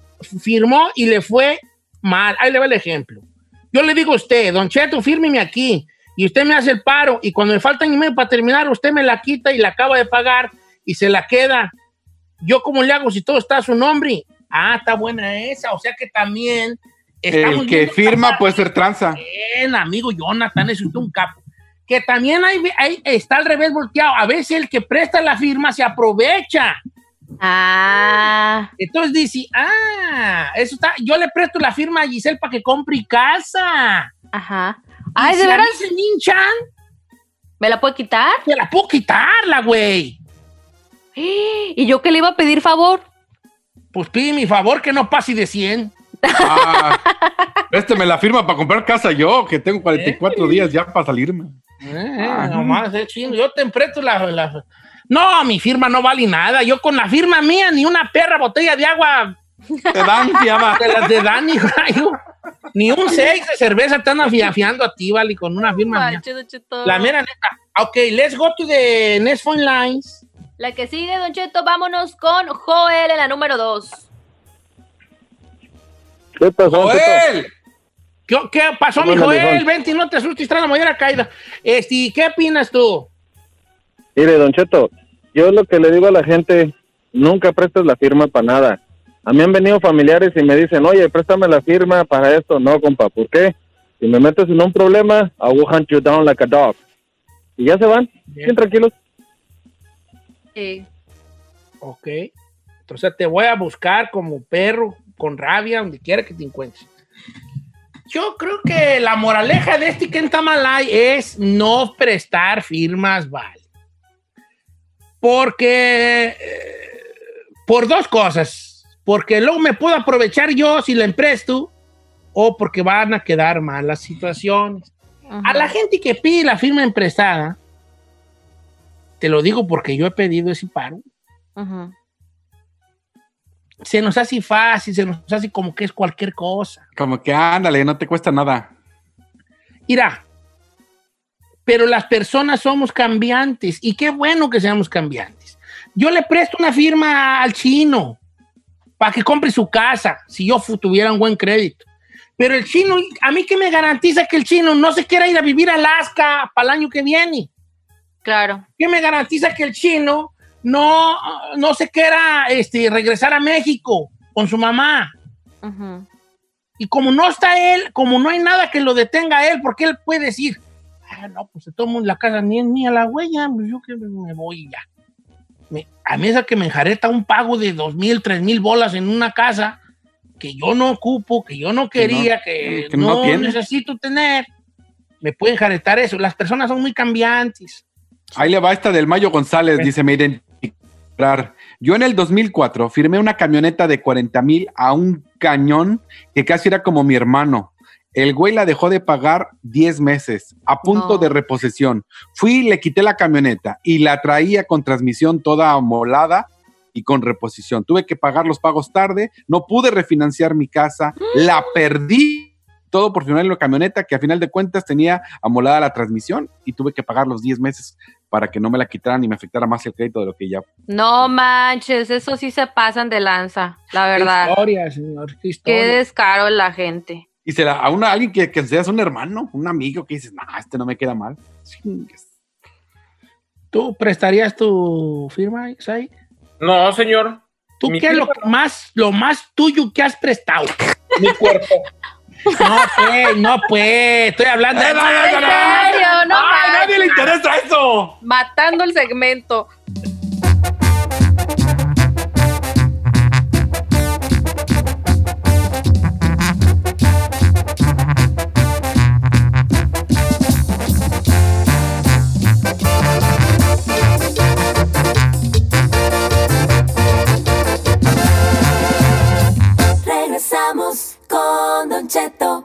firmó y le fue mal. Ahí le va el ejemplo. Yo le digo a usted, Don Cheto, fírmeme aquí. Y usted me hace el paro. Y cuando me faltan y medio para terminar, usted me la quita y la acaba de pagar y se la queda. ¿Yo cómo le hago si todo está a su nombre? Ah, está buena esa. O sea que también. El que firma puede ser tranza. Bien, amigo Jonathan, es un capo. Que también hay, hay- está al revés volteado. A veces el que presta la firma se aprovecha. Ah, Entonces dice, ah, eso está, yo le presto la firma a Giselle para que compre casa. ajá. Ay, si ¿de a mí veras? se me ¿Me la puede quitar? te la puedo quitarla, güey. [GASPS] ¿Y yo que le iba a pedir favor? Pues pide mi favor que no pase de 100. Ah, este me la firma para comprar casa yo, que tengo 44 días ya para salirme. Eh, Ah, nomás, eh, chingo, yo te presto la, la- No, mi firma no vale nada. Yo con la firma mía ni una perra botella de agua Te dan, las de rayo. [LAUGHS] Ni un 6 de cerveza están afiando a ti, vale, con una firma mía. La mera neta. Ok, let's go to the next phone lines. La que sigue, Don Cheto, vámonos con Joel en la número 2. ¿Qué pasó? ¡Joel! ¿Qué, qué pasó, mi Joel? Vente, no te asustes, trae la mayor caída. Este, ¿qué opinas tú? Mire, Don Cheto, yo lo que le digo a la gente, nunca prestes la firma para nada. A mí han venido familiares y me dicen, oye, préstame la firma para esto. No, compa, ¿por qué? Si me metes en un problema, I will hunt you down like a dog. Y ya se van, Bien. bien tranquilos. Sí. Ok. Entonces te voy a buscar como perro, con rabia, donde quiera que te encuentres. Yo creo que la moraleja de este Kentamalay es no prestar firmas, vale. Porque, eh, por dos cosas. Porque luego me puedo aprovechar yo si la empresto o porque van a quedar malas situaciones. A la gente que pide la firma emprestada, te lo digo porque yo he pedido ese paro, se nos hace fácil, se nos hace como que es cualquier cosa. Como que ándale, no te cuesta nada. Mira, pero las personas somos cambiantes y qué bueno que seamos cambiantes. Yo le presto una firma al chino para que compre su casa si yo tuviera un buen crédito. Pero el chino, a mí que me garantiza que el chino no se quiera ir a vivir a Alaska para el año que viene. Claro. ¿Qué me garantiza que el chino no, no se quiera este, regresar a México con su mamá? Y como no está él, como no hay nada que lo detenga a él, porque él puede decir, ah, no, pues se toma la casa ni es mía la huella, pues yo que me voy ya. Me- a mí esa que me enjareta un pago de dos mil, tres mil bolas en una casa que yo no ocupo, que yo no quería, que, que no necesito tener, me puede enjaretar eso. Las personas son muy cambiantes. Ahí le va esta del Mayo González, dice, me identificar. Yo en el 2004 firmé una camioneta de 40 mil a un cañón que casi era como mi hermano. El güey la dejó de pagar 10 meses, a punto No. de reposición. Fui, le quité la camioneta y la traía con transmisión toda amolada y con reposición. Tuve que pagar los pagos tarde, no pude refinanciar mi casa, la [GASPS] perdí todo por firmar la camioneta que a final de cuentas tenía amolada la transmisión y tuve que pagar los 10 meses para que no me la quitaran y me afectara más el crédito de lo que ya. No manches, eso sí se pasan de lanza, la Qué verdad. historia, señor, qué Qué historia. descaro la gente. Y será a una, alguien que, que seas un hermano, un amigo que dices, no, este no me queda mal. ¿Tú prestarías tu firma, Isai? No, señor. ¿Tú Mi qué es lo más, lo más tuyo que has prestado? Mi cuerpo. No, pues, no, pues. Estoy hablando de. ¿En serio? No ¡Ay, a nadie le interesa eso! Matando el segmento. Regresamos Don Cheto.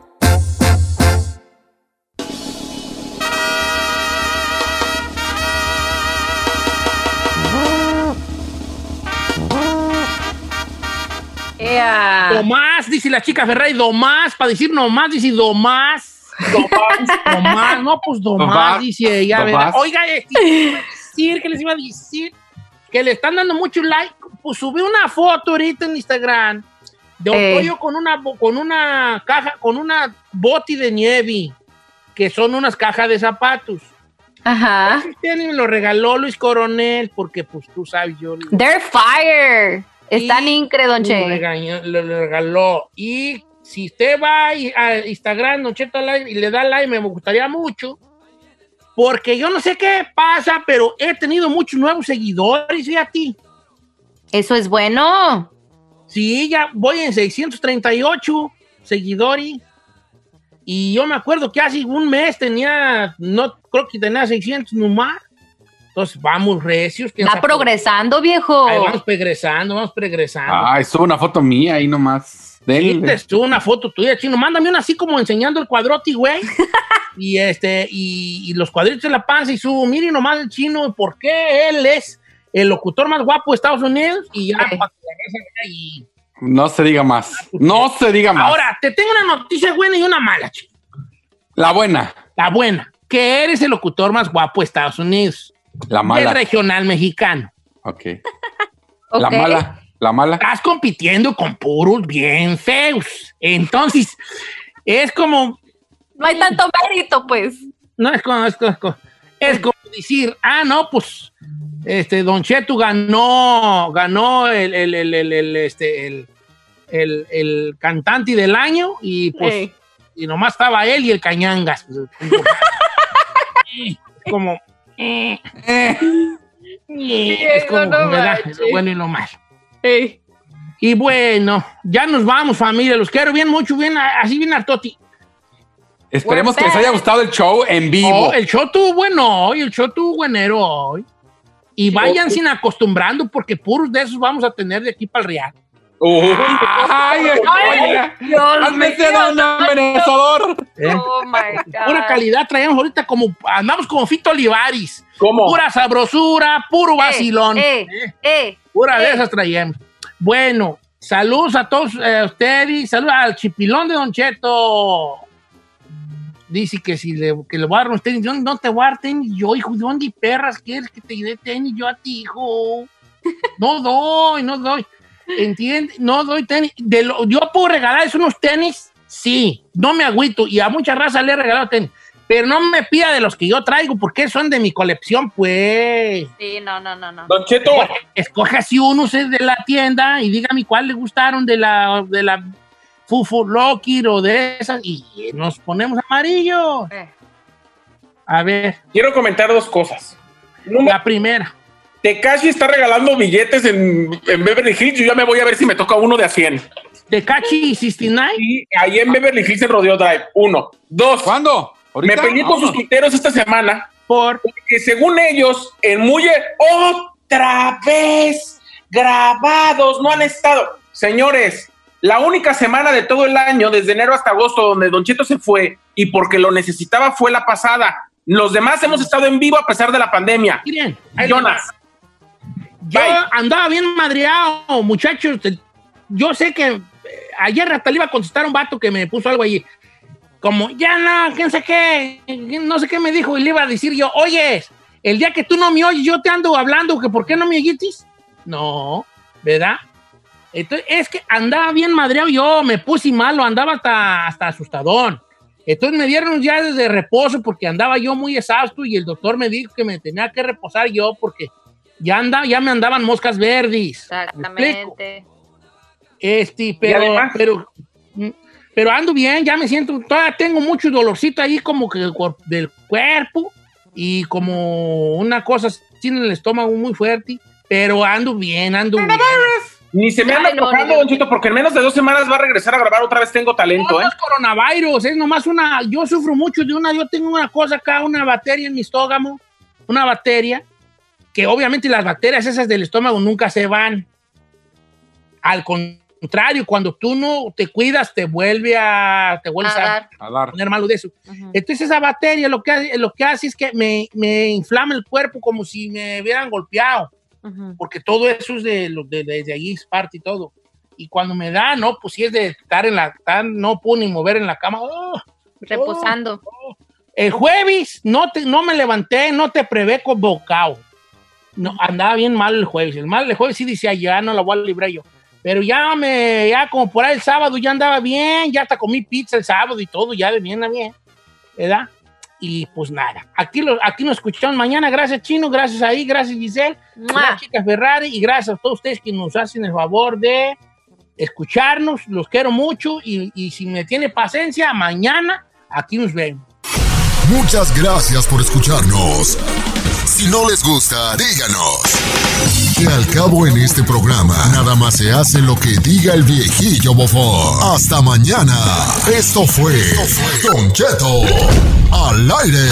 Ea. Domás, dice la chica Ferrari, Domás, para decir nomás, dice Domás. Domás, [LAUGHS] Domás, no, pues Domás, Domás. dice ella. Domás. ¿verdad? Oiga, ¿qué les iba a decir? ¿Qué les iba a decir? Que le están dando mucho like. Pues subí una foto ahorita en Instagram de un Eh. pollo con una, con una caja, con una boti de nieve, que son unas cajas de zapatos. Ajá. Este me lo regaló Luis Coronel, porque pues tú sabes, yo... They're fire. Están Y- incre, Don Che. lo lo regaló. Y si usted va y- a Instagram, Don Cheto Live, y le da like, me gustaría mucho. Porque yo no sé qué pasa, pero he tenido muchos nuevos seguidores, fíjate. Eso es bueno. Sí, ya voy en 638 seguidores. Y yo me acuerdo que hace un mes tenía, no creo que tenía 600 nomás. Entonces vamos recios. sabe- progresando, viejo. Ahí vamos progresando, vamos progresando. Ay, sube una foto mía ahí nomás. Sí, subo una foto tuya, chino. Mándame una así como enseñando el cuadrote, güey. [LAUGHS] y este, y, y los cuadritos en la panza y subo, miren nomás el chino, por qué él es el locutor más guapo de Estados Unidos. Y ya, Sí. para que y No se diga más. No se diga más. Ahora, te tengo una noticia buena y una mala, chico. La buena. La buena, que eres el locutor más guapo de Estados Unidos. La mala. regional mexicano. [LAUGHS] Ok. La mala. La mala. Estás compitiendo con puros bien feos. Entonces, es como, No hay tanto mérito, pues. no es como, es como, es como- es como decir, ah, no, pues, este, Don Cheto ganó, ganó el, el, el, el, el, este, el, el, el cantante del año y pues, y nomás estaba él y el Cañangas. Pues, [LAUGHS] como, eh, eh. Lo bueno y lo malo. Ey. Y bueno, ya nos vamos, familia. Los quiero bien mucho, bien, así bien hartoti. Esperemos que les haya gustado el show en vivo. Oh, el show tuvo bueno hoy, el show tuvo buenero hoy. Y vayan sin acostumbrando, porque puros de esos vamos a tener de aquí para el Real. Ay, oye, Dios mío, don amenazador. ¿eh? Oh my [LAUGHS] God. Pura calidad traíamos ahorita como, andamos como Fito Olivares. ¿Cómo? Pura sabrosura, puro vacilón. Eh, ¿eh? eh. Pura de eh. esas traíamos. Bueno, saludos a todos eh, ustedes, saludos al chipilón de Don Cheto. Dice que si le, que le voy a dar unos tenis, yo no te voy a dar tenis yo, hijo, ¿de dónde perras quieres que te dé tenis yo a ti, hijo? [LAUGHS] No doy, no doy. ¿Entiendes? No doy tenis. De lo- yo puedo regalarles unos tenis, sí, no me agüito. Y a mucha raza le he regalado tenis. Pero no me pida de los que yo traigo, porque son de mi colección, pues. Sí, no, no, no, no. Don Cheto, Escoge así unos de la tienda y dígame cuál le gustaron de la, de la Fufu Loki o de esas y nos ponemos amarillo. Eh. A ver, quiero comentar dos cosas. Número, la primera. Tekashi está regalando billetes en, en Beverly Hills. Yo ya me voy a ver si me toca uno de a 100. De Cachi 69. Y ahí en Beverly Hills en Rodeo Drive. Uno. Dos. ¿Cuándo? Me ¿Ahorita? peleé con sus tuiteros esta semana Por porque según ellos, en Muye, otra vez grabados, no han estado. Señores, la única semana de todo el año, desde enero hasta agosto, donde Don Cheto se fue y porque lo necesitaba fue la pasada. Los demás hemos estado en vivo a pesar de la pandemia. miren, Jonas. Yo Bye. andaba bien madreado, muchachos. Yo sé que eh, ayer hasta le iba a contestar a un vato que me puso algo allí. Como, ya no, quién sé qué, no sé qué me dijo, y le iba a decir yo, oye, el día que tú no me oyes, yo te ando hablando, que ¿por qué no me oyitis? No, ¿verdad? Entonces, es que andaba bien madreado yo, me puse malo, andaba hasta, hasta asustadón. Entonces me dieron ya desde reposo porque andaba yo muy exhausto y el doctor me dijo que me tenía que reposar yo porque ya, anda, ya me andaban moscas verdes. Exactamente. Este, pero, además- pero, mm, pero ando bien, ya me siento, todavía tengo mucho dolorcito ahí como que del, cuer- del cuerpo y como una cosa en el estómago muy fuerte, pero ando bien, ando bien. Ni se me anda no, tocando, no, porque en menos de dos semanas va a regresar a grabar otra vez Tengo Talento, No, ¿eh? no es coronavirus, es nomás una, yo sufro mucho de una, yo tengo una cosa acá, una bacteria en mi estómago, una bacteria, que obviamente las bacterias esas del estómago nunca se van. Al contrario, cuando tú no te cuidas, te vuelve a, te vuelves A a, dar. A poner malo de eso. Entonces esa bacteria lo que, hace- lo que hace es que me, me inflama el cuerpo como si me hubieran golpeado, Porque todo eso es de, lo- de, desde allí, es parte y todo. Y cuando me da, no, pues si es de estar en la, estar- no puedo ni mover en la cama. ¡oh! Reposando. El jueves no, te, no me levanté, no te prevé con bocado. No, andaba bien mal el jueves. El mal el jueves sí decía, ya no la voy a librar yo. Pero ya me, ya como por ahí el sábado ya andaba bien, ya hasta comí pizza el sábado y todo, ya de bien a bien, ¿verdad? Y pues nada, aquí, lo, aquí nos escuchamos mañana. Gracias Chino, gracias ahí, gracias Giselle, ¡Mua! gracias chicas Ferrari y gracias a todos ustedes que nos hacen el favor de escucharnos. Los quiero mucho y, y si me tiene paciencia, mañana aquí nos vemos. Muchas gracias por escucharnos. Si no les gusta, díganos. Que al cabo en este programa, nada más se hace lo que diga el viejillo bofón. Hasta mañana. Esto fue Don Cheto al aire.